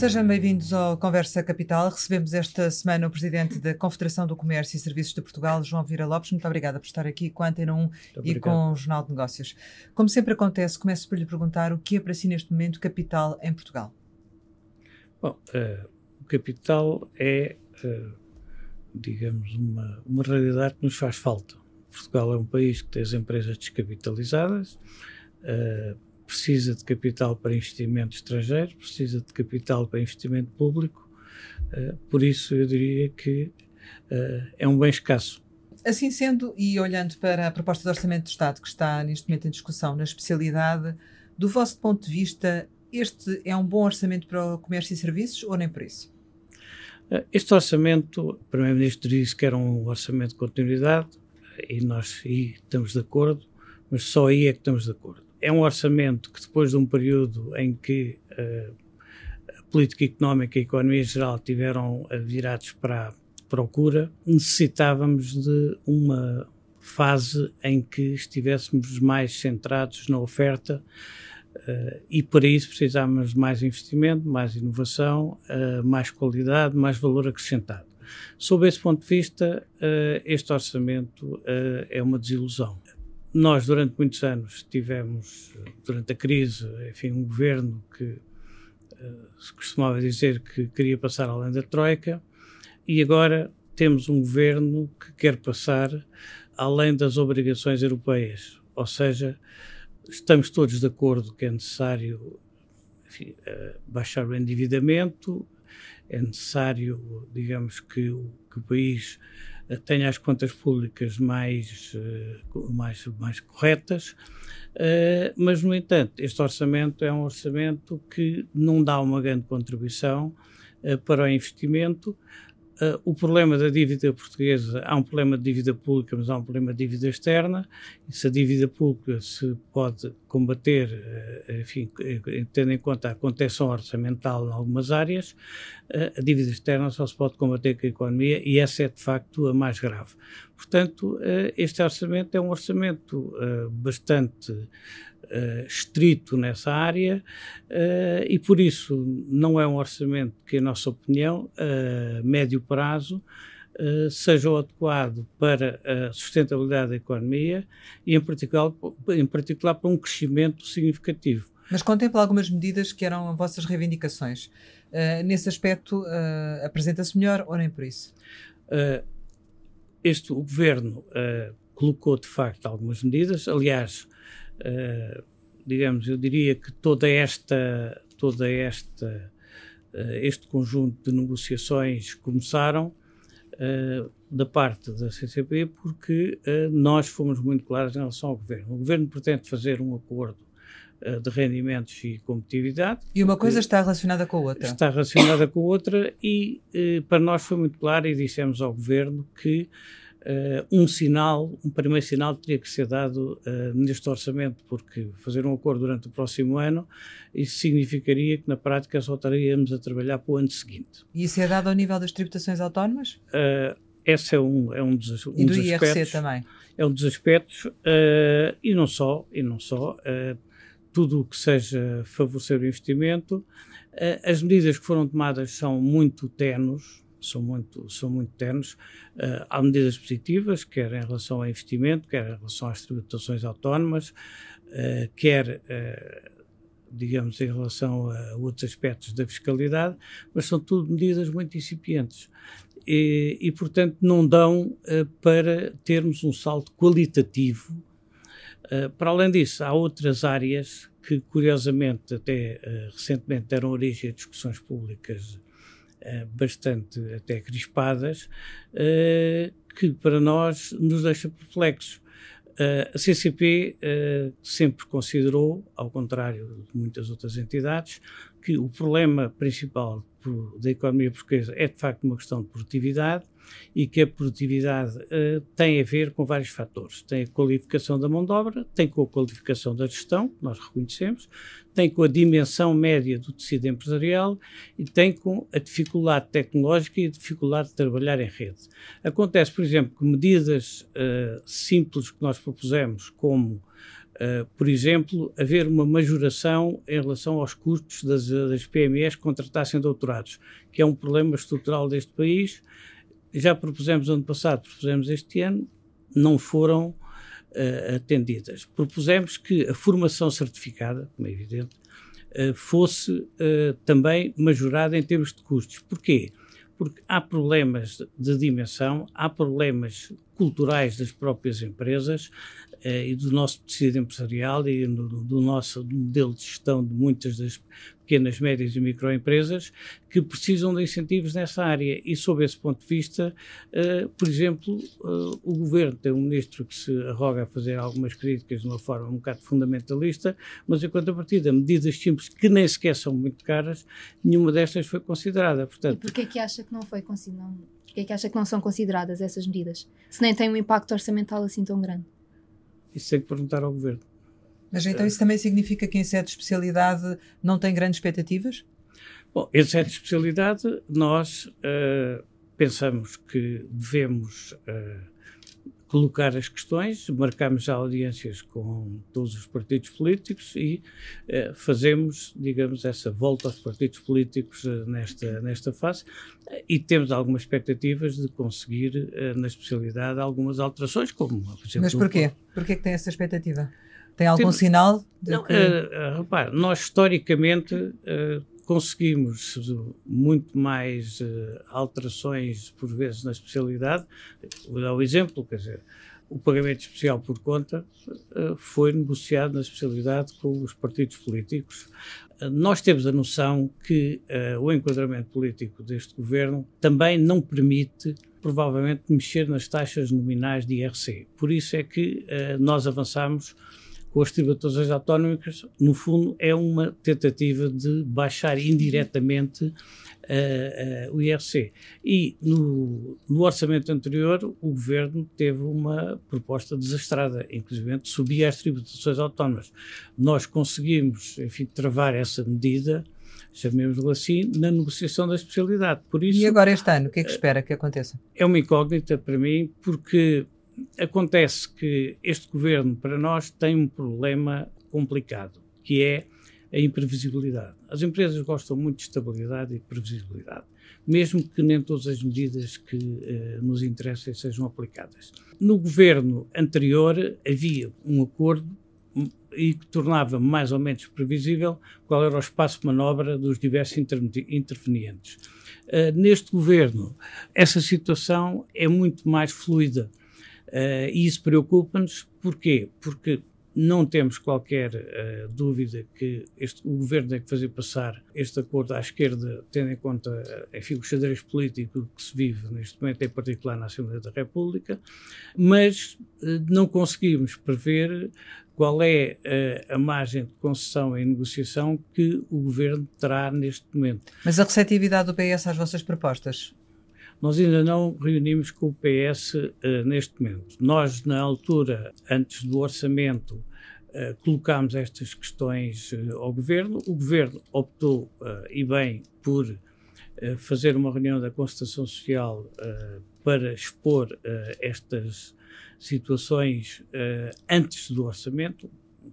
Sejam bem-vindos ao Conversa Capital. Recebemos esta semana o Presidente da Confederação do Comércio e Serviços de Portugal, João Vira Lopes. Muito obrigada por estar aqui com a Antena 1 e com o Jornal de Negócios. Como sempre acontece, começo por lhe perguntar o que é para si neste momento capital em Portugal. Bom, uh, o capital é, uh, digamos, uma, uma realidade que nos faz falta. Portugal é um país que tem as empresas descapitalizadas, uh, precisa de capital para investimento estrangeiro, precisa de capital para investimento público, uh, por isso eu diria que uh, é um bem escasso. Assim sendo, e olhando para a proposta de Orçamento do Estado que está neste momento em discussão na especialidade, do vosso ponto de vista, este é um bom orçamento para o comércio e serviços ou nem por isso? Eh, este orçamento, o Primeiro-Ministro disse que era um orçamento de continuidade e nós aí estamos de acordo, mas só aí é que estamos de acordo é um orçamento que, depois de um período em que uh, a política económica e a economia em geral tiveram virados para a procura, necessitávamos de uma fase em que estivéssemos mais centrados na oferta uh, e para isso precisávamos de mais investimento, mais inovação, uh, mais qualidade, mais valor acrescentado. Sob esse ponto de vista, este orçamento é uma desilusão nós, durante muitos anos, tivemos, durante a crise, enfim, um governo que uh, se costumava dizer que queria passar além da Troika, e agora temos um governo que quer passar além das obrigações europeias. Ou seja, estamos todos de acordo que é necessário enfim, uh, baixar o endividamento, é necessário, digamos, que o, que o país tenha as contas públicas mais, eh, mais, mais corretas, eh, mas, no entanto, este orçamento é um orçamento que não dá uma grande contribuição eh, para o investimento, Uh, o problema da dívida portuguesa, há um problema de dívida pública, mas há um problema de dívida externa, e se a dívida pública se pode combater, uh, enfim, tendo em conta a contenção orçamental em algumas áreas, uh, a dívida externa só se pode combater com a economia, e essa é de facto a mais grave. Portanto, este orçamento é um orçamento bastante uh, estrito nessa área uh, e por isso não é um orçamento que, em nossa opinião, a médio prazo Uh, seja o adequado para a sustentabilidade da economia e, em particular, em particular, para um crescimento significativo. Mas contempla algumas medidas que eram vossas reivindicações. Uh, nesse aspecto, uh, apresenta-se melhor ou nem por isso? este, o Governo colocou, de facto, algumas medidas. Aliás, uh, digamos, eu diria que toda esta, toda esta, uh, este conjunto de negociações começaram uh, da parte da CCP porque nós fomos muito claros em relação ao governo. O governo pretende fazer um acordo de rendimentos e competitividade. E uma coisa está relacionada com a outra. Está relacionada com a outra e para nós foi muito claro e dissemos ao governo que Uh, um sinal, um primeiro sinal teria que ser dado uh, neste orçamento, porque fazer um acordo durante o próximo ano, isso significaria que na prática só estaríamos a trabalhar para o ano seguinte. E isso é dado ao nível das tributações autónomas? Uh, esse é um, é um dos, um e do dos IRC aspectos. também? É um dos aspectos, e não só, e não só, tudo o que seja favorecer o investimento. as medidas que foram tomadas são muito tenos, são muito, são muito ternos. Uh, há medidas positivas, quer em relação ao investimento, quer em relação às tributações autónomas, uh, quer, uh, digamos, em relação a outros aspectos da fiscalidade, mas são tudo medidas muito incipientes. E, e portanto, não dão para termos um salto qualitativo. para além disso, há outras áreas que, curiosamente, até recentemente deram origem a discussões públicas bastante até crispadas, eh, que para nós nos deixa perplexos. Uh, a CCP sempre considerou, ao contrário de muitas outras entidades, que o problema principal da economia portuguesa é de facto uma questão de produtividade e que a produtividade uh, tem a ver com vários fatores. Tem a qualificação da mão de obra, tem com a qualificação da gestão, que nós reconhecemos, tem com a dimensão média do tecido empresarial e tem com a dificuldade tecnológica e a dificuldade de trabalhar em rede. Acontece, por exemplo, que medidas uh, simples que nós propusemos, como Uh, por exemplo, haver uma majoração em relação aos custos das, das PMEs que contratassem doutorados, que é um problema estrutural deste país. Já propusemos ano passado, propusemos este ano, não foram uh, atendidas. Propusemos que a formação certificada, como é evidente, uh, fosse também majorada em termos de custos. Porquê? Porque há problemas de dimensão, há problemas culturais das próprias empresas e do nosso tecido empresarial e no, do nosso modelo de gestão de muitas das pequenas, médias e microempresas que precisam de incentivos nessa área. E, sob esse ponto de vista, uh, por exemplo, uh, o governo tem um ministro que se arroga a fazer algumas críticas de uma forma um bocado fundamentalista, mas, enquanto a partida, medidas simples que nem sequer são muito caras, nenhuma destas foi considerada. Portanto, e porquê é que acha que não foi considerada? Porquê é que acha que não são consideradas essas medidas? Se nem têm um impacto orçamental assim tão grande? Isso tem que perguntar ao governo. Mas então isso também significa que em sede de especialidade não tem grandes expectativas? Bom, em sede de especialidade nós uh, pensamos que devemos uh, colocar as questões, marcamos já audiências com todos os partidos políticos e uh, fazemos, digamos, essa volta aos partidos políticos nesta, nesta fase e temos algumas expectativas de conseguir na especialidade algumas alterações, como, por exemplo... Mas porquê? Porquê que tem essa expectativa? Tem algum Temos, sinal? não, que... repare, nós historicamente conseguimos muito mais uh, alterações, por vezes, na especialidade. Vou dar o um exemplo, quer dizer, o pagamento especial por conta uh, foi negociado na especialidade com os partidos políticos. Uh, nós temos a noção que o enquadramento político deste governo também não permite provavelmente mexer nas taxas nominais de IRC. Por isso é que nós avançamos com as tributações autónomas, no fundo, é uma tentativa de baixar indiretamente uh, uh, o IRC. E no, no, orçamento anterior, o governo teve uma proposta desastrada, inclusive de subir as tributações autónomas. Nós conseguimos, enfim, travar essa medida chamemos-lo assim, na negociação da especialidade. Por isso, e agora este ano, o que é que espera que aconteça? É uma incógnita para mim, porque acontece que este governo, para nós, tem um problema complicado, que é a imprevisibilidade. As empresas gostam muito de estabilidade e previsibilidade, mesmo que nem todas as medidas que uh, nos interessem sejam aplicadas. No governo anterior havia um acordo e que tornava mais ou menos previsível qual era o espaço de manobra dos diversos intervenientes. Uh, neste governo, essa situação é muito mais fluida Uh, e isso preocupa-nos, porquê? Porque não temos qualquer uh, dúvida que este, o governo tem que fazer passar este acordo à esquerda, tendo em conta uh, enfim, o xadrez político que se vive neste momento, em particular na Assembleia da República, mas uh, não conseguimos prever qual é a margem de concessão e negociação que o governo terá neste momento. Mas a receptividade do PS às vossas propostas nós ainda não reunimos com o PS uh, eh, neste momento. Nós, na altura, antes do orçamento, uh, colocámos estas questões uh, ao Governo. O Governo optou, e bem, por fazer uma reunião da Constituição Social para expor estas situações antes do orçamento,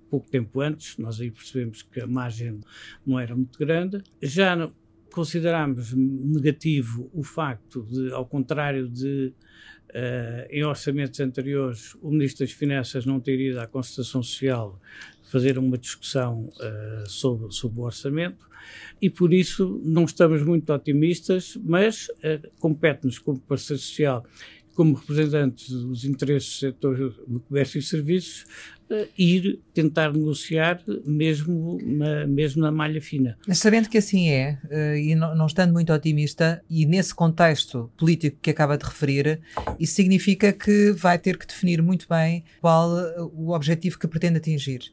pouco tempo antes, nós aí percebemos que a margem não era muito grande. Já consideramos negativo o facto de, ao contrário de uh, em orçamentos anteriores, o Ministro das Finanças não ter ido à Constituição Social fazer uma discussão uh, sobre, sobre o orçamento e por isso não estamos muito otimistas, mas uh, compete-nos como parceiro social como representantes dos interesses do setor do comércio e serviços, uh, ir tentar negociar mesmo na, mesmo na malha fina. Mas sabendo que assim é, uh, e não, não, estando muito otimista, e nesse contexto político que acaba de referir, isso significa que vai ter que definir muito bem qual eh, o objetivo que pretende atingir.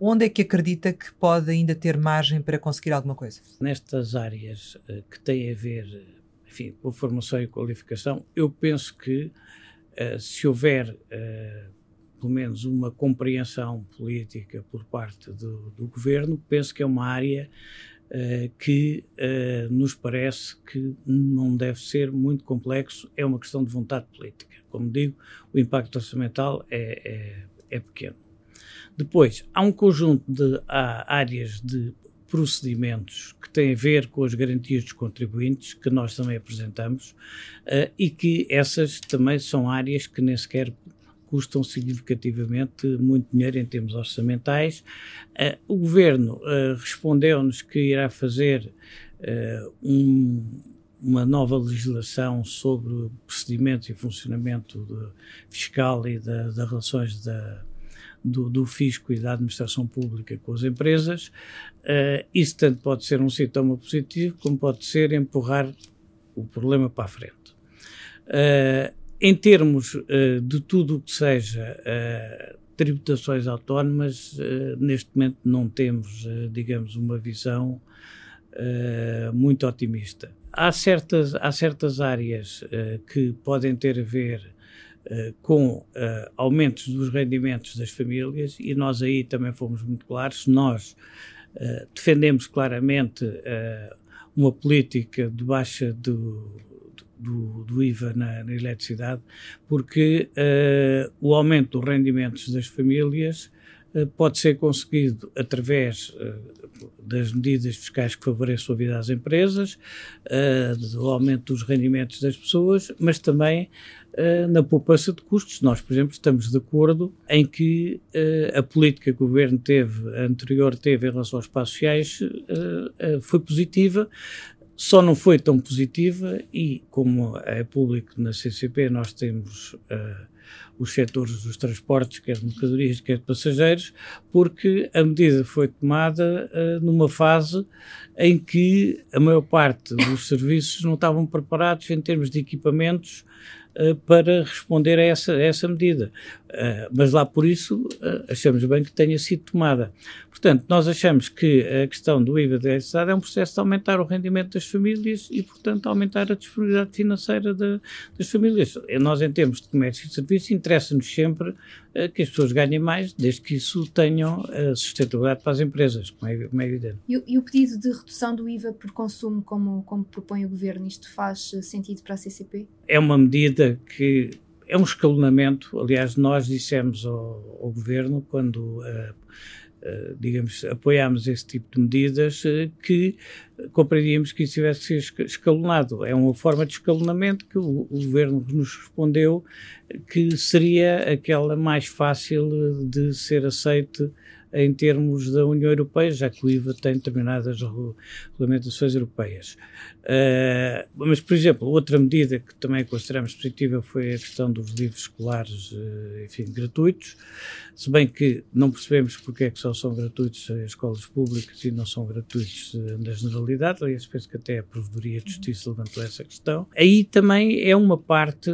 Onde é que acredita que pode ainda ter margem para conseguir alguma coisa? Nestas áreas que têm a ver enfim, com formação e qualificação, eu penso que uh, se houver uh, pelo menos uma compreensão política por parte do, do governo, penso que é uma área uh, que nos parece que não deve ser muito complexo, é uma questão de vontade política. Como digo, o impacto orçamental é, é, é pequeno. Depois, há um conjunto de áreas de procedimentos que têm a ver com as garantias dos contribuintes, que nós também apresentamos, uh, e que essas também são áreas que nem sequer custam significativamente muito dinheiro em termos orçamentais. Uh, o Governo uh, respondeu-nos que irá fazer um, uma nova legislação sobre procedimentos e funcionamento fiscal e das relações da, do, do, fisco e da administração pública com as empresas. Uh, isso tanto pode ser um sintoma positivo, como pode ser empurrar o problema para a frente. Uh, em termos uh, de tudo o que seja tributações autónomas, neste momento não temos, digamos, uma visão muito otimista. Há certas, há certas áreas que podem ter a ver com uh, aumentos dos rendimentos das famílias e nós aí também fomos muito claros. Nós uh, defendemos claramente uma política de baixa do, do, do IVA na, na, eletricidade, porque o aumento dos rendimentos das famílias pode ser conseguido através das medidas fiscais que favoreçam a vida às empresas, do aumento dos rendimentos das pessoas, mas também uh, na poupança de custos. Nós, por exemplo, estamos de acordo em que uh, a política que o governo teve, anterior teve em relação aos espaços sociais, uh, foi positiva, só não foi tão positiva e, como é público na CCP, nós temos os setores dos transportes, quer de mercadorias, quer de passageiros, porque a medida foi tomada uh, numa fase em que a maior parte dos serviços não estavam preparados em termos de equipamentos uh, para responder a essa, a essa medida. Uh, mas lá por isso achamos bem que tenha sido tomada. Portanto, nós achamos que a questão do IVA da eletricidade é um processo de aumentar o rendimento das famílias e, portanto, aumentar a disponibilidade financeira de, das famílias. Nós, em termos de comércio e serviço, interessa-nos sempre que as pessoas ganhem mais, desde que isso tenham sustentabilidade para as empresas, como é, como é evidente. E, e, o pedido de redução do IVA por consumo, como, como propõe o Governo, isto faz sentido para a CCP? É uma medida que é um escalonamento. Aliás, nós dissemos ao, ao Governo, quando uh, eh, digamos, apoiámos esse tipo de medidas eh, que compreendíamos que isso tivesse que ser escalonado. É uma forma de escalonamento que o, o governo nos respondeu que seria aquela mais fácil de ser aceite em termos da União Europeia, já que o IVA tem determinadas regulamentações europeias. Uh, mas, por exemplo, outra medida que também consideramos positiva foi a questão dos livros escolares, uh, enfim, gratuitos, se bem que não percebemos porque é que só são gratuitos as escolas públicas e não são gratuitos uh, na generalidade, aliás, penso que até a Provedoria de Justiça levantou essa questão. Aí também é uma parte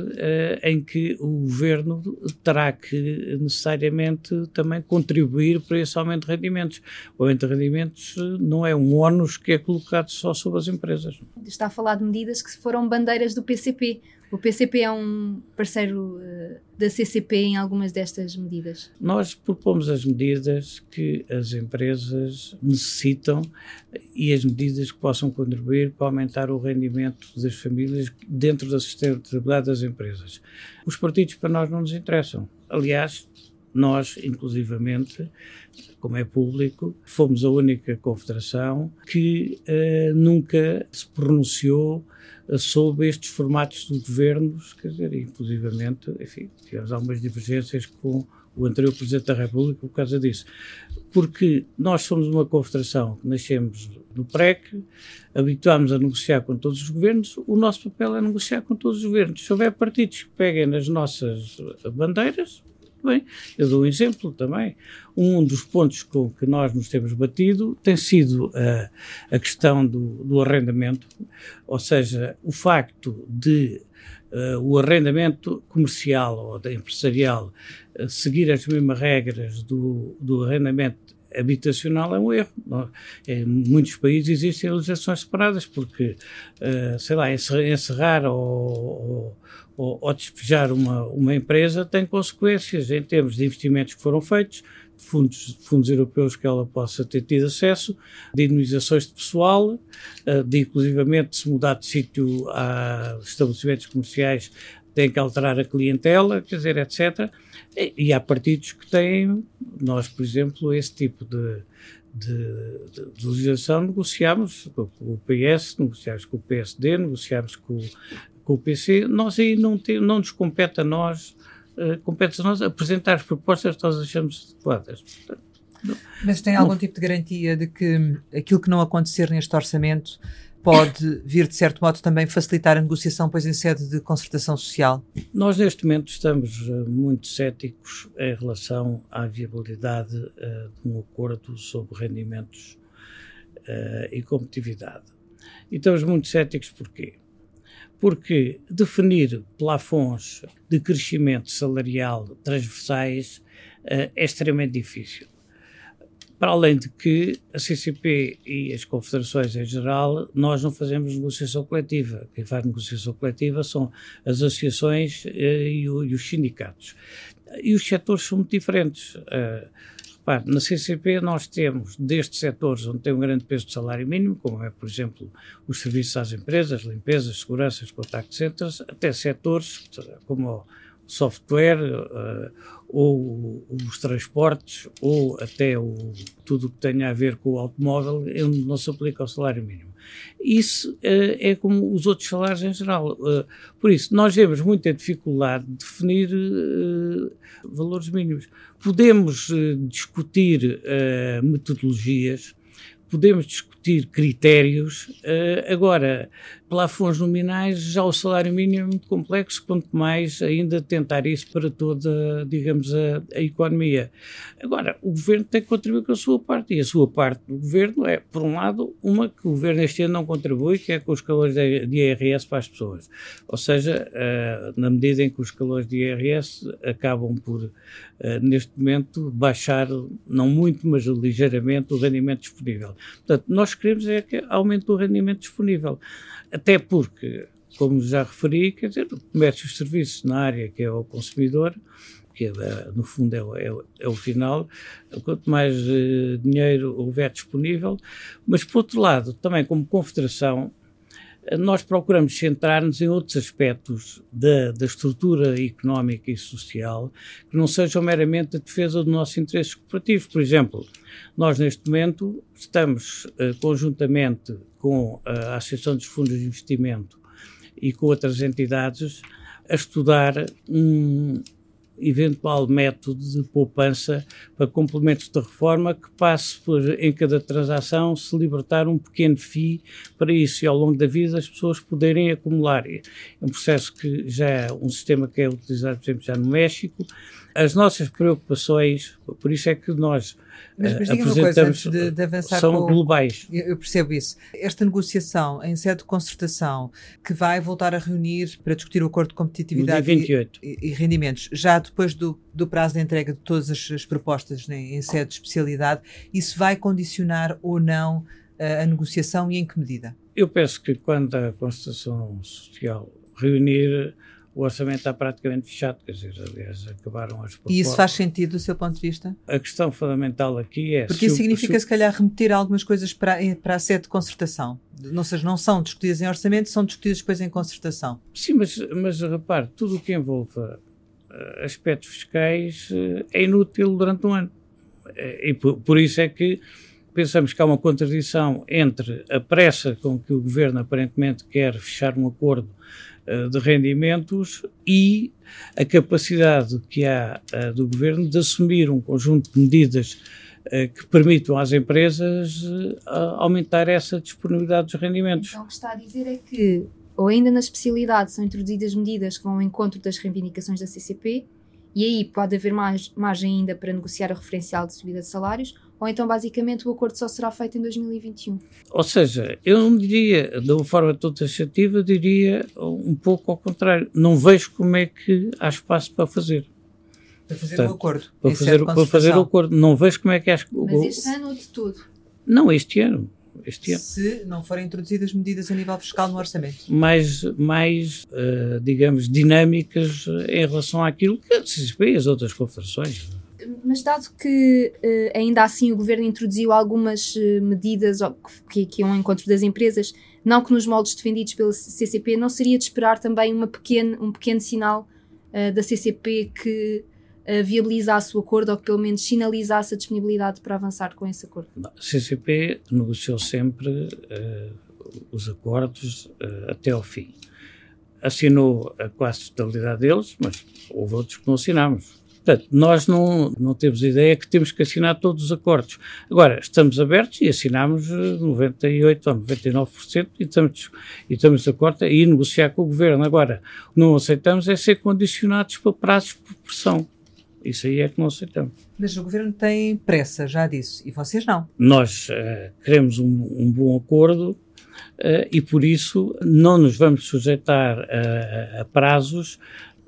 em que o Governo terá que necessariamente também contribuir para esse aumento de rendimentos. O aumento de rendimentos não é um ónus que é colocado só sobre as empresas está a falar de medidas que foram bandeiras do PCP. O PCP é um parceiro uh, da CCP em algumas destas medidas. Nós propomos as medidas que as empresas necessitam e as medidas que possam contribuir para aumentar o rendimento das famílias dentro da sustentabilidade das empresas. Os partidos para nós não nos interessam. Aliás, nós, inclusivamente, como é público, fomos a única confederação que uh, nunca se pronunciou uh, sobre estes formatos de governos, quer dizer, inclusivamente, enfim, tivemos algumas divergências com o anterior Presidente da República por causa disso. Porque nós somos uma confederação que nascemos no PREC, habituámos a negociar com todos os governos, o nosso papel é negociar com todos os governos. Se houver partidos que peguem nas nossas bandeiras, bem. Eu dou um exemplo também. Um dos pontos com que nós nos temos batido tem sido uh, a questão do, do, arrendamento, ou seja, o facto de uh, o arrendamento comercial ou empresarial uh, seguir as mesmas regras do, do arrendamento habitacional é um erro. Em muitos países existem legislações separadas, porque, sei lá, encerrar ou, ou ou, despejar uma, uma empresa tem consequências em termos de investimentos que foram feitos, fundos, fundos europeus que ela possa ter tido acesso, de indemnizações de pessoal, eh, de inclusivamente se mudar de sítio a estabelecimentos comerciais tem que alterar a clientela, quer dizer, etc. E, e há partidos que têm, nós, por exemplo, esse tipo de, de, de, de legislação negociámos com o PS, negociámos com o PSD, negociámos com, com o PC. Nós aí não, tem, não nos compete a nós, uh, compete a nós apresentar as propostas que nós achamos adequadas. Mas tem algum tipo de garantia de que aquilo que não acontecer neste orçamento pode vir, de certo modo, também facilitar a negociação, pois em sede de concertação social? Nós, neste momento, estamos uh, muito céticos em relação à viabilidade uh, de um acordo sobre rendimentos uh, e competitividade. E estamos muito céticos porquê? Porque definir plafons de crescimento salarial transversais é extremamente difícil. Para além de que a CCP e as confederações em geral, nós não fazemos negociação coletiva. Quem faz negociação coletiva são as associações eh, e, os sindicatos. E os setores são muito diferentes. Repare, na CCP nós temos, desde setores onde tem um grande peso de salário mínimo, como é, por exemplo, os serviços às empresas, limpezas, seguranças, contact centers, até setores como software, uh, ou os transportes, ou até o, tudo o que tenha a ver com o automóvel, onde não se aplica o salário mínimo. Isso uh, é como os outros salários em geral. Uh, por isso, nós temos muita dificuldade de definir valores mínimos. Podemos discutir metodologias, podemos discutir critérios. Agora, plafons nominais, já o salário mínimo é muito complexo, quanto mais ainda tentar isso para toda, digamos, a, a, economia. Agora, o governo tem que contribuir com a sua parte, e a sua parte do governo é, por um lado, uma que o governo este ano não contribui, que é com os calores de, de IRS para as pessoas. Ou seja, uh, na medida em que os calores de IRS acabam por, uh, neste momento, baixar, não muito, mas ligeiramente, o rendimento disponível. Portanto, nós queremos é que aumente o rendimento disponível. Até porque, como já referi, quer dizer, o comércio e os serviços na área que é o consumidor, que é, no fundo é o, é, é o, final, quanto mais uh, dinheiro houver disponível, mas por outro lado, também como confederação, nós procuramos centrar-nos em outros aspectos da, da, estrutura económica e social que não sejam meramente a defesa dos nossos interesses cooperativos. Por exemplo, nós neste momento estamos uh, conjuntamente com a Associação dos Fundos de Investimento e com outras entidades a estudar um, eventual método de poupança para complementos de reforma que passe por, em cada transação, se libertar um pequeno FII para isso e ao longo da vida as pessoas poderem acumular. É um processo que já é um sistema que é utilizado, por exemplo, já no México. As nossas preocupações, por isso é que nós mas, mas diga uma coisa, antes de, de avançar são com, globais. Eu, percebo isso. Esta negociação em sede de concertação que vai voltar a reunir para discutir o acordo de competitividade e, e, rendimentos, já depois do, do, prazo de entrega de todas as, as propostas né, em sede de especialidade, isso vai condicionar ou não a, a negociação e em que medida? Eu penso que quando a concertação social reunir o orçamento está praticamente fechado, quer dizer, aliás, acabaram as propostas. E isso faz sentido do seu ponto de vista? A questão fundamental aqui é... Porque isso significa, se, se calhar, remeter algumas coisas para, para a sede de concertação. Não, seja, não são discutidas em orçamento, são discutidas depois em concertação. Sim, mas, mas repare, tudo o que envolva uh, aspectos fiscais uh, é inútil durante um ano. Uh, e por, por isso é que pensamos que há uma contradição entre a pressa com que o governo aparentemente quer fechar um acordo de rendimentos e a capacidade que há uh, do governo de assumir um conjunto de medidas uh, que permitam às empresas aumentar essa disponibilidade dos rendimentos. Então, o que está a dizer é que, ou ainda na especialidade, são introduzidas medidas que vão ao encontro das reivindicações da CCP, e aí pode haver mais margem ainda para negociar o referencial de subida de salários, ou então basicamente o acordo só será feito em 2021. Ou seja, eu não diria de uma forma toda taxativa, diria um pouco ao contrário. Não vejo como é que há espaço para fazer. Para fazer Portanto, o acordo. Para fazer, para fazer o acordo. Não vejo como é que há. Mas este ano ou de tudo? Não, este ano. Este ano. Se não forem introduzidas medidas a nível fiscal no orçamento. Mais, mais uh, digamos, dinâmicas em relação àquilo que a CCP e as outras confederações Mas dado que uh, ainda assim o governo introduziu algumas uh, medidas que, que iam ao encontro das empresas, não que nos moldes defendidos pela CCP, não seria de esperar também uma pequeno, um pequeno sinal uh, da CCP que viabilizasse o acordo ou que pelo menos sinalizasse a disponibilidade para avançar com esse acordo? A CCP negociou sempre os acordos até ao fim. Assinou a quase totalidade deles, mas houve outros que não assinámos Portanto, nós não, não temos ideia que temos que assinar todos os acordos. Agora, estamos abertos e assinamos 98% ou 99% e estamos, e estamos de acordo e negociar com o governo. Agora, não aceitamos é ser condicionados para prazos por pressão. Isso aí é que não aceitamos. Mas o governo tem pressa, já disse, e vocês não. Nós uh, queremos um, um, bom acordo uh, e por isso não nos vamos sujeitar a, a prazos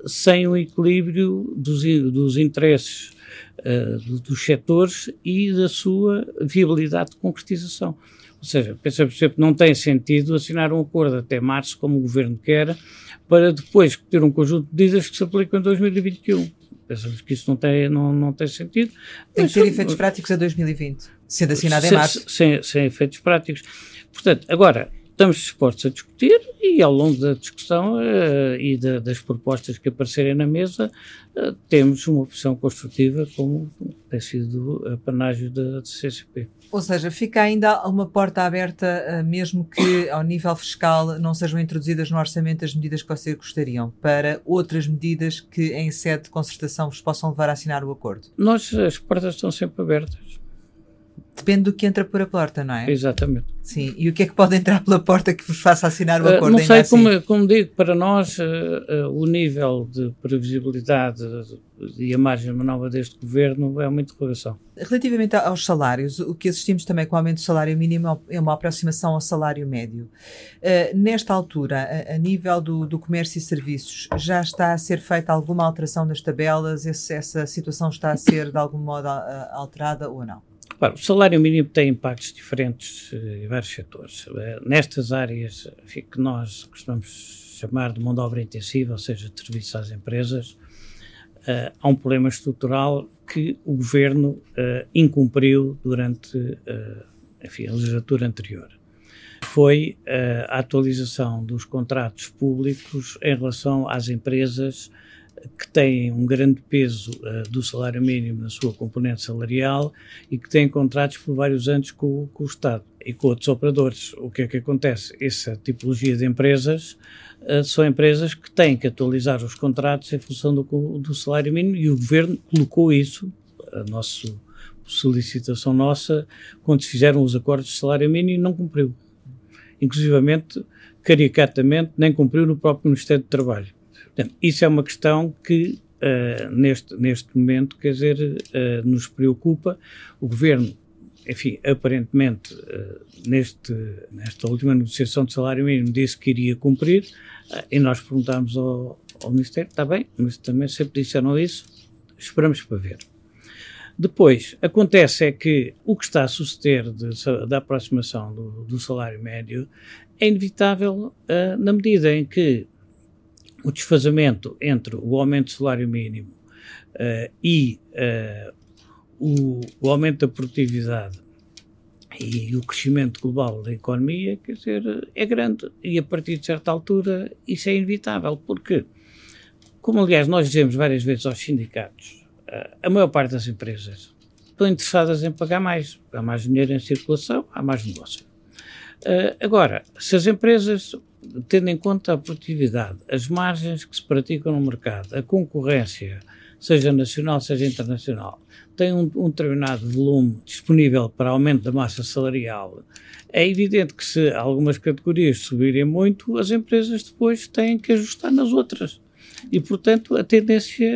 sem o equilíbrio dos, dos interesses uh, dos setores e da sua viabilidade de concretização. Ou seja, pensamos sempre que não tem sentido assinar um acordo até março, como o Governo quer, para depois ter um conjunto de medidas que se aplicam em 2021. Pensamos que isso não tem, não, não tem sentido. Tem que ter efeitos práticos a 2020, sendo assinado em março. Sem, sem efeitos práticos. Portanto, agora, estamos dispostos a discutir e ao longo da discussão uh, e de, das propostas que aparecerem na mesa uh, temos uma opção construtiva como tem sido a panágio da, CCP. Ou seja, fica ainda uma porta aberta, uh, mesmo que ao nível fiscal não sejam introduzidas no orçamento as medidas que vocês gostariam, para outras medidas que em sede de concertação vos possam levar a assinar o acordo? Nós, as portas estão sempre abertas. Depende do que entra por a porta, não é? Exatamente. Sim, e o que é que pode entrar pela porta que vos faça assinar o acordo? Uh, não sei, assim? como, como, digo, para nós uh, uh, o nível de previsibilidade e a margem de manobra deste governo é uma interrogação. Relativamente aos salários, o que assistimos também com o aumento do salário mínimo é uma aproximação ao salário médio. nesta altura, a, a nível do, do, comércio e serviços, já está a ser feita alguma alteração nas tabelas? Esse, essa situação está a ser de algum modo alterada ou não? O salário mínimo tem impactos diferentes eh, em vários setores. Eh, nestas áreas enfim, que nós costumamos chamar de mão de obra intensiva, ou seja, de serviços às empresas, uh, há um problema estrutural que o governo incumpriu durante enfim, a legislatura anterior. Foi a atualização dos contratos públicos em relação às empresas que têm um grande peso uh, do salário mínimo na sua componente salarial e que têm contratos por vários anos com, com, o Estado e com outros operadores. O que é que acontece? Essa tipologia de empresas uh, são empresas que têm que atualizar os contratos em função do, do salário mínimo e o Governo colocou isso, a nossa solicitação nossa, quando se fizeram os acordos de salário mínimo, não cumpriu. Inclusivamente, caricatamente, nem cumpriu no próprio Ministério do Trabalho. Portanto, isso é uma questão que uh, neste, neste momento, quer dizer, uh, nos preocupa. O governo, enfim, aparentemente, uh, neste, nesta última negociação de salário mínimo, disse que iria cumprir, e nós perguntámos ao, ao Ministério, está bem, mas também sempre disseram isso, esperamos para ver. Depois, acontece é que o que está a suceder de, da aproximação do, do, salário médio é inevitável uh, na medida em que o desfazamento entre o aumento do salário mínimo uh, e uh, o, o, aumento da produtividade e o crescimento global da economia, quer dizer, é grande. E a partir de certa altura isso é inevitável, porque, como aliás nós dizemos várias vezes aos sindicatos, uh, a maior parte das empresas estão interessadas em pagar mais. Há mais dinheiro em circulação, há mais negócio. Agora, se as empresas tendo em conta a produtividade, as margens que se praticam no mercado, a concorrência, seja nacional, seja internacional, tem um, um determinado volume disponível para aumento da massa salarial, é evidente que se algumas categorias subirem muito, as empresas depois têm que ajustar nas outras. E, portanto, a tendência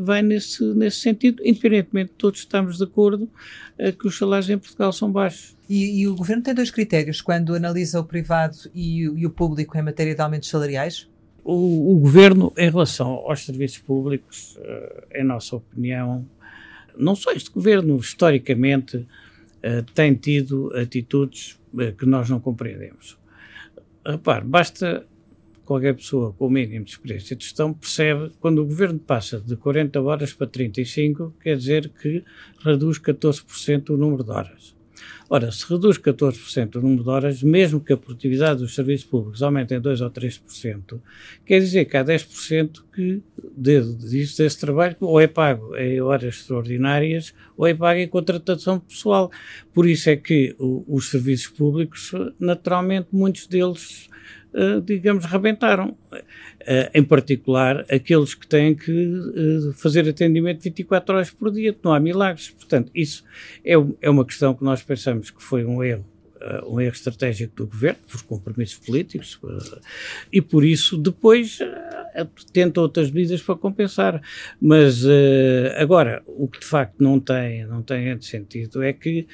vai nesse, nesse sentido, independentemente de todos estamos de acordo uh, que os salários em Portugal são baixos. E, e, o governo tem dois critérios quando analisa o privado e, e o público em matéria de aumentos salariais? O, o governo, em relação aos serviços públicos, uh, em nossa opinião, não só este governo, historicamente, tem tido atitudes que nós não compreendemos. Repare, basta qualquer pessoa com o mínimo de experiência de gestão percebe quando o governo passa de 40 horas para 35, quer dizer que reduz 14% o número de horas. Ora, se reduz 14% o número de horas, mesmo que a produtividade dos serviços públicos aumente em 2 ou 3%, quer dizer que há 10% que disso, desse trabalho ou é pago em horas extraordinárias ou é pago em contratação pessoal. Por isso é que o, os serviços públicos, naturalmente, muitos deles digamos, rebentaram. Uh, em particular, aqueles que têm que uh, fazer atendimento 24 horas por dia, não há milagres. Portanto, isso é, é uma questão que nós pensamos que foi um erro uh, um erro estratégico do governo, por compromissos políticos, uh, e por isso depois uh, tenta outras medidas para compensar. Mas agora, o que de facto não tem, não tem sentido é que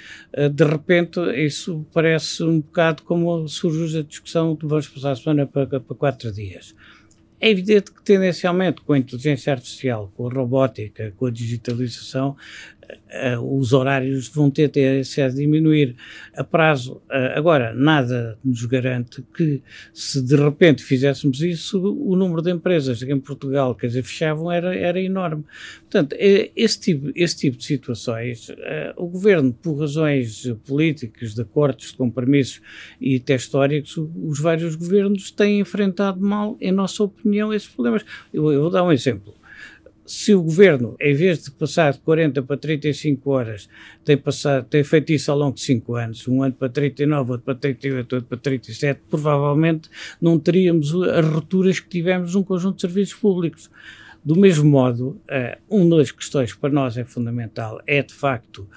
de repente isso parece um bocado como surge a discussão de vamos passar a semana para, para quatro dias. É evidente que, tendencialmente, com a inteligência artificial, com a robótica, com a digitalização, os horários vão ter tendência a diminuir a prazo. Agora, nada nos garante que, se de repente fizéssemos isso, o número de empresas em Portugal, dizer, fechavam, era, era enorme. Portanto, esse tipo, esse tipo de situações, o governo, por razões políticas, de acordos, de compromissos e até históricos, os vários governos têm enfrentado mal, em nossa opinião, esses problemas. Eu, eu vou dar um exemplo se o governo, em vez de passar de 40 para 35 horas, tem, passado, tem feito isso ao longo de 5 anos, um ano para 39, outro para 38, outro para 37, provavelmente não teríamos as rupturas que tivemos num conjunto de serviços públicos. Do mesmo modo, uh, uma das questões que para nós é fundamental é, de facto,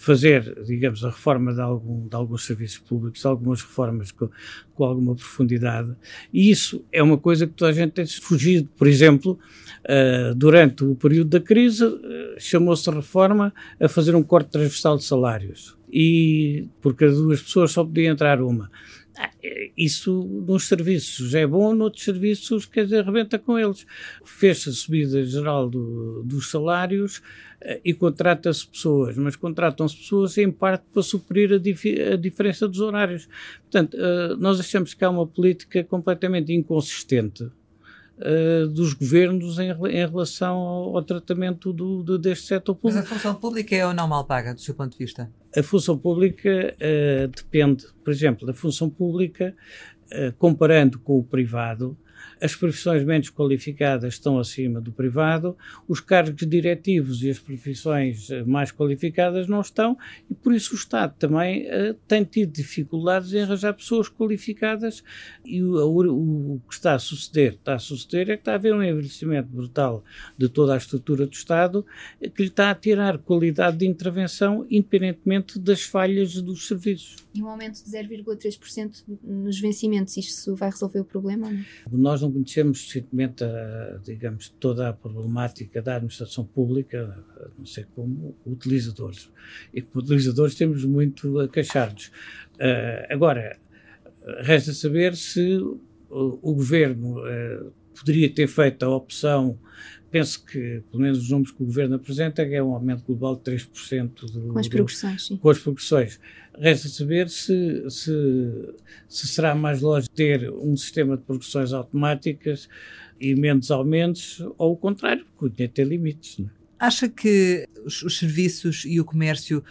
fazer, digamos, a reforma de, algum, de alguns serviços públicos, algumas reformas com, com, alguma profundidade, e isso é uma coisa que toda a gente tem fugido. Por exemplo, uh, durante o período da crise, uh, chamou-se reforma a fazer um corte transversal de salários, e porque duas pessoas só podia entrar uma. Ah, isso nos serviços é bom, noutros serviços, quer dizer, arrebenta com eles. Fez-se a subida geral do, dos salários uh, e contrata-se pessoas, mas contratam-se pessoas em parte para suprir a, dif a diferença dos horários. Portanto, uh, nós achamos que há uma política completamente inconsistente uh, dos governos em, em relação ao, ao tratamento do, do, deste setor público. Mas a função pública é ou não mal paga, do seu ponto de vista? A função pública uh, depende, por exemplo, da função pública, uh, comparando com o privado, as profissões menos qualificadas estão acima do privado, os cargos diretivos e as profissões eh, mais qualificadas não estão, e por isso o Estado também uh, tem tido dificuldades em arranjar pessoas qualificadas, e o, o, o, que está a suceder, está a suceder é que está a haver um envelhecimento brutal de toda a estrutura do Estado, que lhe está a tirar qualidade de intervenção, independentemente das falhas dos serviços. E um aumento de 0,3% nos vencimentos, isto vai resolver o problema? Não? Nós não conhecemos suficientemente, digamos, toda a problemática da administração pública, a não ser como utilizadores. E como utilizadores temos muito a queixar-nos. Uh, agora, resta saber se o, o governo uh, poderia ter feito a opção penso que, pelo menos os números que o Governo apresenta, é um aumento global de 3% do, com as progressões. Sim. Com as progressões. Resta saber se, se, se será mais lógico ter um sistema de progressões automáticas e menos aumentos, ou o contrário, porque o dinheiro tem limites. Não é? Acha que os, os serviços e o comércio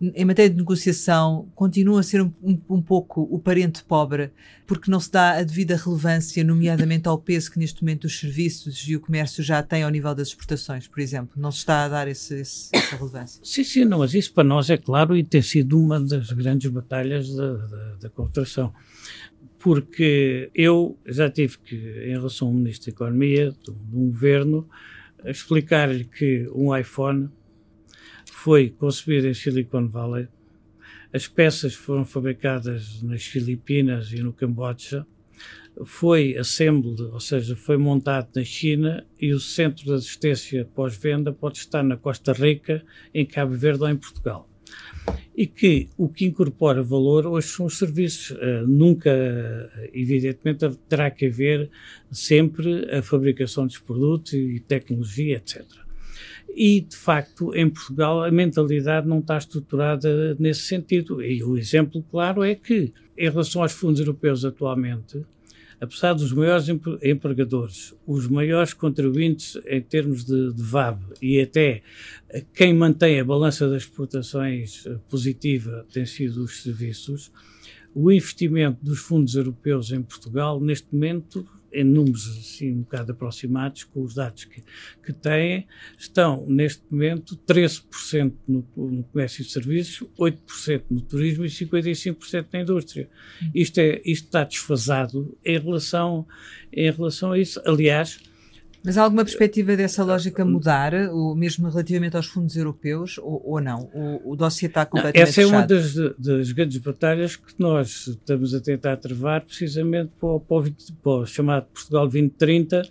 em matéria de negociação, continua a ser um, um, um, pouco o parente pobre, porque não se dá a devida relevância, nomeadamente ao peso que neste momento os serviços e o comércio já têm ao nível das exportações, por exemplo. Não se está a dar esse, esse, essa relevância. Sim, sim, não, mas isso para nós é claro e tem sido uma das grandes batalhas da, da, da. Porque eu já tive que, em relação ao Ministro da Economia, de um governo, explicar-lhe que um iPhone foi concebido em Silicon Valley. As peças foram fabricadas nas Filipinas e no Camboja. Foi assembled, ou seja, foi montado na China e o centro de assistência pós-venda pode estar na Costa Rica, em Cabo Verde ou em Portugal. E que o que incorpora valor hoje são os serviços. Uh, nunca, evidentemente, terá que haver sempre a fabricação dos produtos e tecnologia, etc. E, de facto, em Portugal a mentalidade não está estruturada nesse sentido. E o exemplo claro é que, em relação aos fundos europeus atualmente, apesar dos maiores empregadores, os maiores contribuintes em termos de, de VAB e até quem mantém a balança das exportações eh, positiva tem sido os serviços, o investimento dos fundos europeus em Portugal, neste momento, em números assim um bocado aproximados com os dados que, que têm, estão neste momento 13% no, no comércio e serviços, 8% no turismo e 55% na indústria. Isto, é, isto está desfasado em relação, em relação a isso. Aliás, mas há alguma perspectiva dessa lógica mudar, o, mesmo relativamente aos fundos europeus, ou, ou não? O, o dossiê está completamente não, Essa é uma das, das, grandes batalhas que nós estamos a tentar travar precisamente para o, para o, para o chamado Portugal 2030,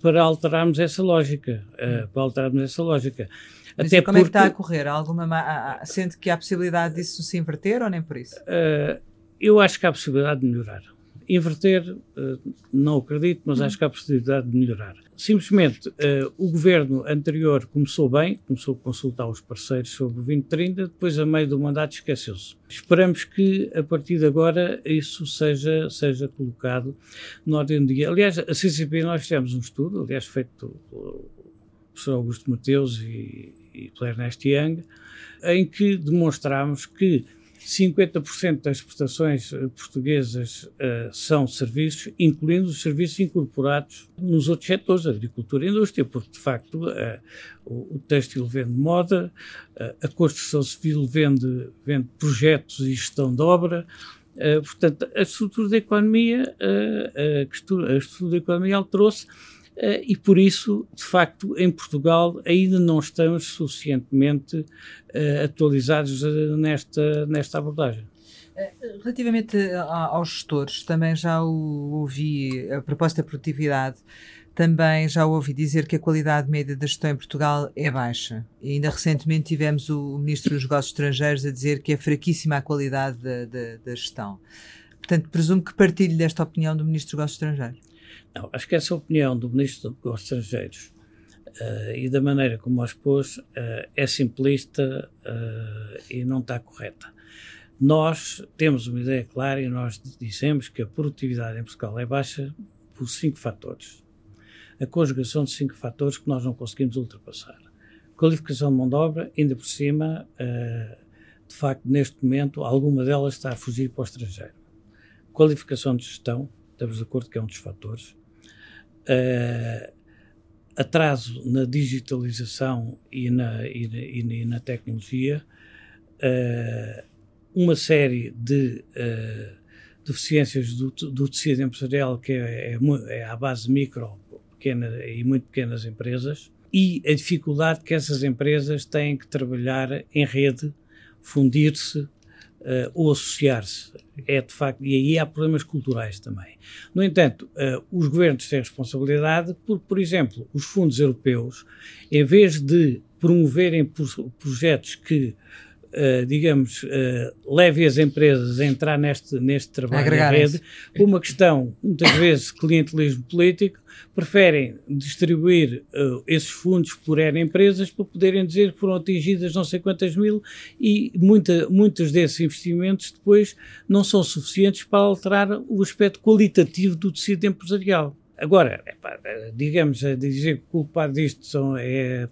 para alterarmos essa lógica, uh, para alterarmos essa lógica. Mas Até como porque, é que está a correr? Há alguma, sente que há possibilidade disso se inverter ou nem por isso? Uh, eu acho que há possibilidade de melhorar. Inverter, uh, não acredito, mas acho que há possibilidade de melhorar. Simplesmente, uh, o governo anterior começou bem, começou a consultar os parceiros sobre o 2030, depois, a meio do mandato, esqueceu-se. Esperamos que, a partir de agora, isso seja, seja colocado na ordem do dia. Aliás, a CCP, nós fizemos um estudo, aliás, feito pelo professor Augusto Mateus e, e pela Ernest Young, em que demonstramos que 50% das exportações eh, portuguesas uh, são serviços, incluindo os serviços incorporados nos outros setores, agricultura e indústria, porque de facto uh, o, o têxtil vende moda, uh, a construção civil vende, vende projetos e gestão de obra, portanto, a estrutura da economia, a estrutura da economia alterou-se e por isso, de facto, em Portugal ainda não estamos suficientemente uh, atualizados uh, nesta, nesta abordagem. Relativamente aos gestores, também já ouvi, a proposta de produtividade, também já ouvi dizer que a qualidade média da gestão em Portugal é baixa. E ainda recentemente tivemos o Ministro dos Negócios Estrangeiros a dizer que é fraquíssima a qualidade da, da, da gestão. Portanto, presumo que partilhe desta opinião do Ministro dos Negócios Estrangeiros. Não, acho que essa opinião do Ministro dos Negócios Estrangeiros uh, e da maneira como a expôs uh, é simplista uh, e não está correta. Nós temos uma ideia clara e nós dissemos que a produtividade em Portugal é baixa por cinco fatores. A conjugação de cinco fatores que nós não conseguimos ultrapassar. Qualificação de mão de obra, ainda por cima, de facto, neste momento, alguma delas está a fugir para o estrangeiro. Qualificação de gestão, estamos de acordo que é um dos fatores uh, atraso na digitalização e na, e na, e na tecnologia, uh, uma série de uh, deficiências do, do, tecido empresarial que é, é, é à base micro pequena, e muito pequenas empresas e a dificuldade que essas empresas têm que trabalhar em rede, fundir-se, uh, ou associar-se. É de facto, e aí há problemas culturais também. No entanto, uh, os governos têm responsabilidade por, por exemplo, os fundos europeus, em vez de promoverem projetos que Uh, digamos, uh, leve as empresas a entrar neste, neste trabalho em rede, por uma questão, muitas vezes, clientelismo político, preferem distribuir uh, esses fundos por N empresas para poderem dizer que foram atingidas não sei quantas mil e muita, muitos desses investimentos depois não são suficientes para alterar o aspecto qualitativo do tecido empresarial. Agora, digamos, a dizer que o culpado disto são, é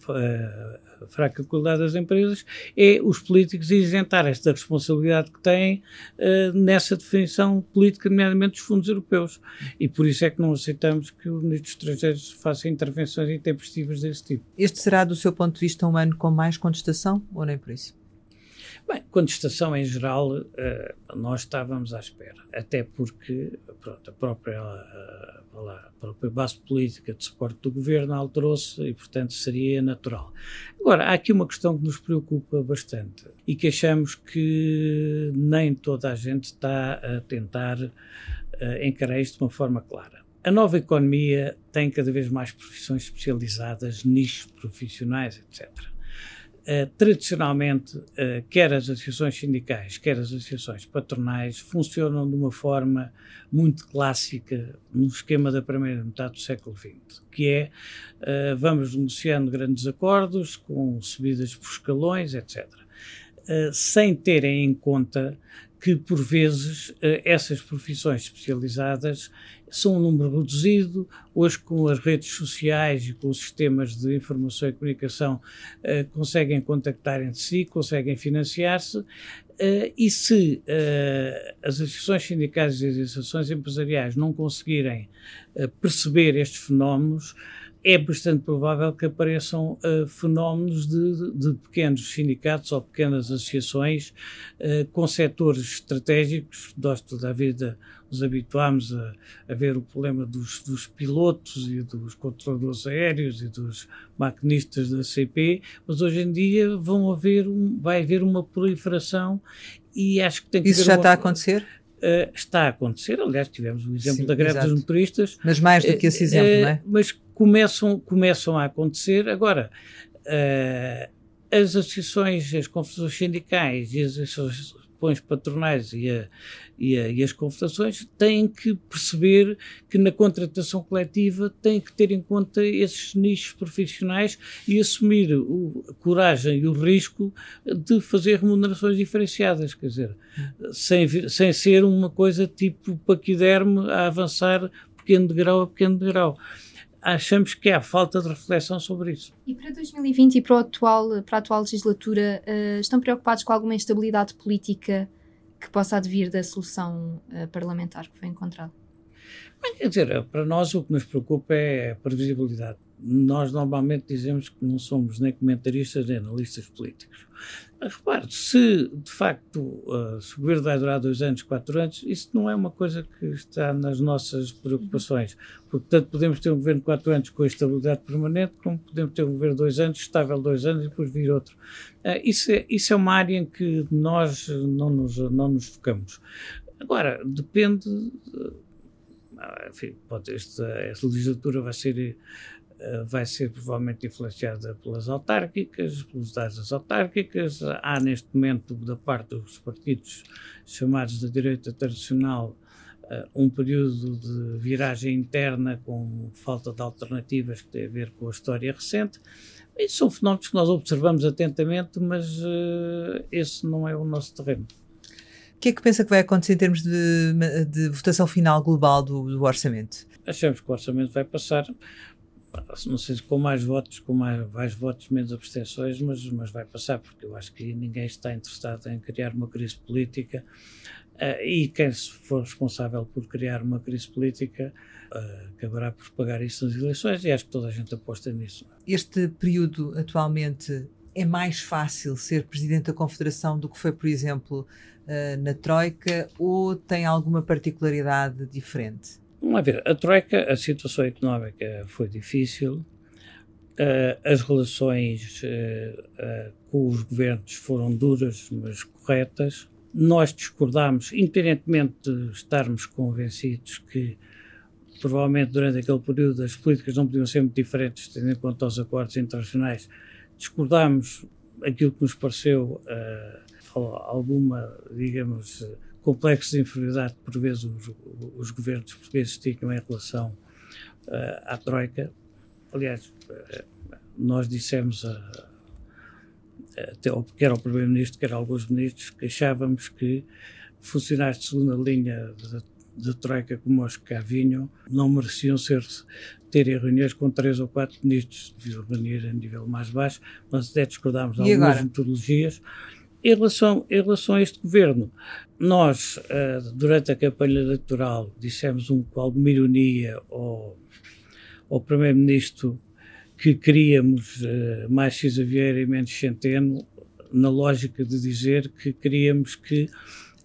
fraca qualidade das empresas, é os políticos isentar esta responsabilidade que têm uh, nessa definição política, nomeadamente dos fundos europeus. E por isso é que não aceitamos que os ministros estrangeiros façam intervenções intempestivas desse tipo. Este será, do seu ponto de vista, um ano com mais contestação ou nem por isso? Bem, contestação em geral, uh, nós estávamos à espera, até porque pronto, a própria lá, a própria base política de suporte do governo alterou-se e, portanto, seria natural. Agora, há aqui uma questão que nos preocupa bastante e que achamos que nem toda a gente está a tentar uh, encarar isto de uma forma clara. A nova economia tem cada vez mais profissões especializadas, nichos profissionais, etc. Uh, tradicionalmente, uh, quer as associações sindicais, quer as associações patronais, funcionam de uma forma muito clássica no esquema da primeira metade do século XX, que é uh, vamos negociando grandes acordos com subidas por escalões, etc., sem terem em conta que, por vezes, essas profissões especializadas são um número reduzido. Hoje, com as redes sociais e com os sistemas de informação e comunicação, uh, conseguem contactar entre si, conseguem financiar-se. Uh, e se uh, as associações sindicais e as associações empresariais não conseguirem perceber estes fenómenos, é bastante provável que apareçam uh, fenómenos de, de, pequenos sindicatos ou pequenas associações uh, com setores estratégicos. Nós toda a vida nos habituámos a, a ver o problema dos, dos, pilotos e dos controladores aéreos e dos maquinistas da CP, mas hoje em dia vão haver um, vai haver uma proliferação e acho que tem que Isso já uma, está a acontecer? Uh, está a acontecer, aliás, tivemos o exemplo Sim, da greve exato. dos motoristas. Mas mais do que esse exemplo, uh, não é? Mas começam, começam a acontecer. Agora, uh, as associações, as confederações sindicais e as associações patronais e, a, e, a, e, as confederações têm que perceber que na contratação coletiva têm que ter em conta esses nichos profissionais e assumir o, a coragem e o risco de fazer remunerações diferenciadas, quer dizer, sem, sem ser uma coisa tipo paquiderme a avançar pequeno degrau a pequeno degrau achamos que há falta de reflexão sobre isso. E para 2020 e para, atual, para a atual legislatura, uh, estão preocupados com alguma instabilidade política que possa advir da solução uh, parlamentar que foi encontrada? Quer dizer, para nós o que nos preocupa é a previsibilidade nós normalmente dizemos que não somos nem comentaristas nem analistas políticos. Repare, se de facto se o governo vai durar dois anos, quatro anos, isso não é uma coisa que está nas nossas preocupações. Portanto, podemos ter um governo de quatro anos com estabilidade permanente, como podemos ter um governo de dois anos, estável dois anos e depois vir outro. Uh, isso, é, isso é uma área em que nós não nos, não nos focamos. Agora, depende. Enfim, esta, esta legislatura vai ser eh, vai ser provavelmente influenciada pelas autárquicas, pelos dados das autárquicas. Há neste momento, da parte dos partidos chamados da direita tradicional, eh, um período de viragem interna com falta de alternativas que tem a ver com a história recente. Isso são fenómenos que nós observamos atentamente, mas uh, esse não é o nosso terreno. O que é que pensa que vai acontecer em termos de, de votação final global do, do orçamento? Achamos que o orçamento vai passar não sei se com mais votos, com mais, mais votos, menos abstenções, mas, mas vai passar, porque eu acho que ninguém está interessado em criar uma crise política uh, e quem for responsável por criar uma crise política uh, acabará por pagar isso nas eleições e acho que toda a gente aposta nisso. Este período atualmente é mais fácil ser presidente da Confederação do que foi, por exemplo, uh, na Troika ou tem alguma particularidade diferente? Vamos ver, a Troika, a situação económica foi difícil, uh, as relações uh, uh, com os governos foram duras, mas corretas. Nós discordámos, independentemente de estarmos convencidos que provavelmente durante aquele período as políticas não podiam ser muito diferentes, tendo em conta os acordos internacionais, discordámos aquilo que nos pareceu alguma, digamos, complexo de inferioridade que por vezes os, os governos portugueses tinham em relação uh, à Troika. Aliás, uh, nós dissemos, a, até ao, quer ao Primeiro-Ministro, quer a alguns ministros, que achávamos que funcionários de segunda linha de Troika como os que cá vinham não mereciam ser terem reuniões com três ou quatro ministros, de reunir a nível mais baixo, mas até discordámos de algumas metodologias. Em relação, em relação a este governo, nós, uh, durante a campanha eleitoral, dissemos um, com alguma ironia ao, ao Primeiro-Ministro que queríamos uh, mais Cisa Vieira e menos Centeno, na lógica de dizer que queríamos que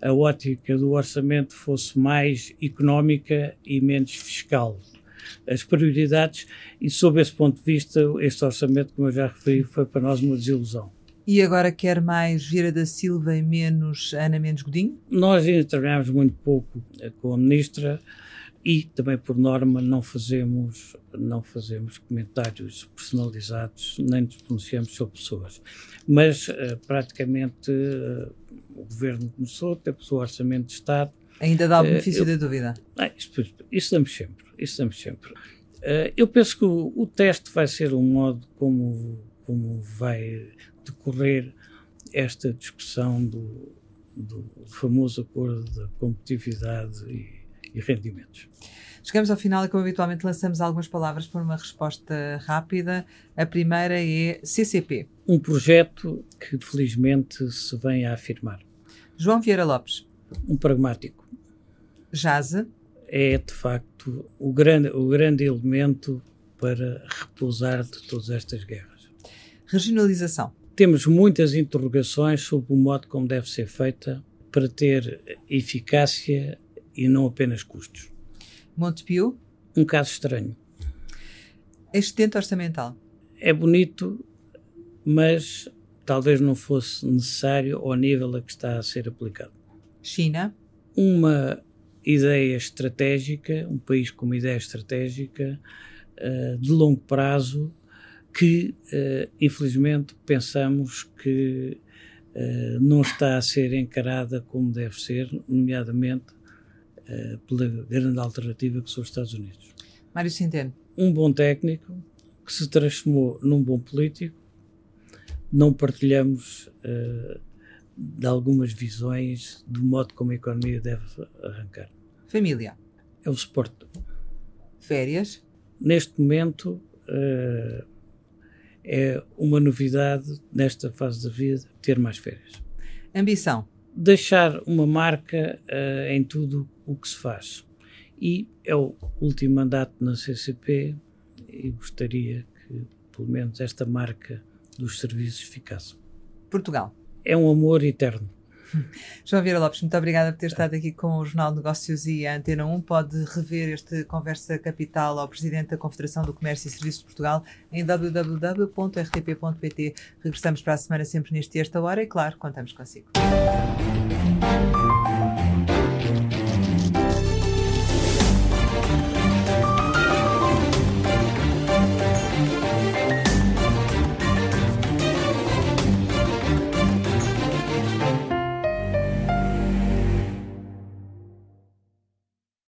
a ótica do orçamento fosse mais económica e menos fiscal. As prioridades, e sob esse ponto de vista, este orçamento, como eu já referi, foi para nós uma desilusão. E agora quer mais Vieira da Silva e menos Ana Mendes Godinho? Nós ainda trabalhamos muito pouco eh, com a Ministra e também por norma não fazemos não fazemos comentários personalizados nem nos pronunciamos sobre pessoas. Mas uh, praticamente uh, o governo começou temos o orçamento de Estado. Ainda dá o benefício da dúvida? Ah, isso, isso damos sempre isso damos sempre. Eu penso que o, o, teste vai ser um modo como como vai decorrer esta discussão do, do famoso acordo da competitividade e, e rendimentos. Chegamos ao final e, como habitualmente, lançamos algumas palavras para uma resposta rápida. A primeira é CCP. Um projeto que, felizmente, se vem a afirmar. João Vieira Lopes. Um pragmático. Jase. É, de facto, o grande, o grande elemento para repousar de todas estas guerras. Regionalização. Temos muitas interrogações sobre o modo como deve ser feita para ter eficácia e não apenas custos. Montepio? Um caso estranho. Excedente orçamental? É bonito, mas talvez não fosse necessário ao nível a que está a ser aplicado. China? Uma ideia estratégica, um país com uma ideia estratégica uh, de longo prazo que, uh, infelizmente, pensamos que uh, não está a ser encarada como deve ser, nomeadamente eh, pela grande alternativa que são os Estados Unidos. Mário Centeno. Um bom técnico que se transformou num bom político. Não partilhamos uh, de algumas visões do modo como a economia deve arrancar. Família. É o suporte. Férias. Neste momento uh, é uma novidade nesta fase da vida ter mais férias. Ambição deixar uma marca uh, em tudo o que se faz. E é o último mandato na CCP e gostaria que, pelo menos, esta marca dos serviços ficasse. Portugal. É um amor eterno. João Vieira Lopes, muito obrigada por ter estado aqui com o Jornal Negócios e a Antena 1. Pode rever este Conversa Capital ao Presidente da Confederação do Comércio e Serviços de Portugal em www.rtp.pt. Regressamos para a semana sempre neste e esta hora e, claro, contamos consigo.